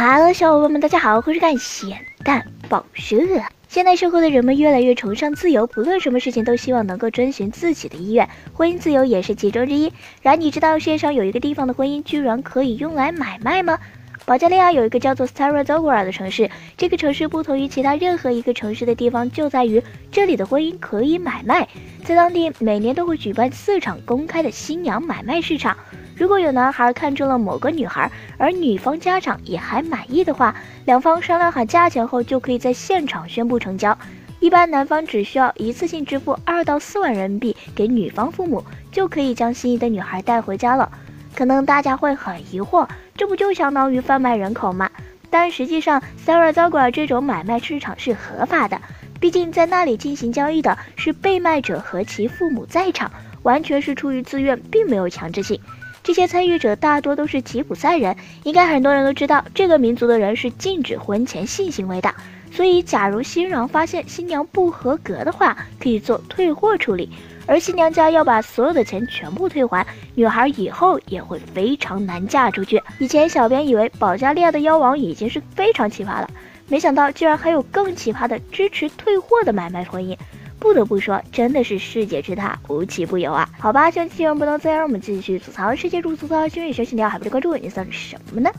Hello，小伙伴们，大家好，我是看咸蛋报社。现代社会的人们越来越崇尚自由，不论什么事情都希望能够遵循自己的意愿，婚姻自由也是其中之一。然而你知道世界上有一个地方的婚姻居然可以用来买卖吗？保加利亚有一个叫做 Stara Zogora 的城市，这个城市不同于其他任何一个城市的地方就在于这里的婚姻可以买卖，在当地每年都会举办四场公开的新娘买卖市场。如果有男孩看中了某个女孩，而女方家长也还满意的话，两方商量好价钱后，就可以在现场宣布成交。一般男方只需要一次性支付二到四万人民币给女方父母，就可以将心仪的女孩带回家了。可能大家会很疑惑，这不就相当于贩卖人口吗？但实际上，Sarah z a g a 这种买卖市场是合法的，毕竟在那里进行交易的是被卖者和其父母在场，完全是出于自愿，并没有强制性。这些参与者大多都是吉普赛人，应该很多人都知道，这个民族的人是禁止婚前性行为的。所以，假如新郎发现新娘不合格的话，可以做退货处理，而新娘家要把所有的钱全部退还，女孩以后也会非常难嫁出去。以前小编以为保加利亚的妖王已经是非常奇葩了，没想到居然还有更奇葩的支持退货的买卖婚姻。不得不说，真的是世界之大，无奇不有啊！好吧，这期节目不能再让我们继续吐槽世界，祝吐槽新闻消息，你要还不关注，你算什么呢？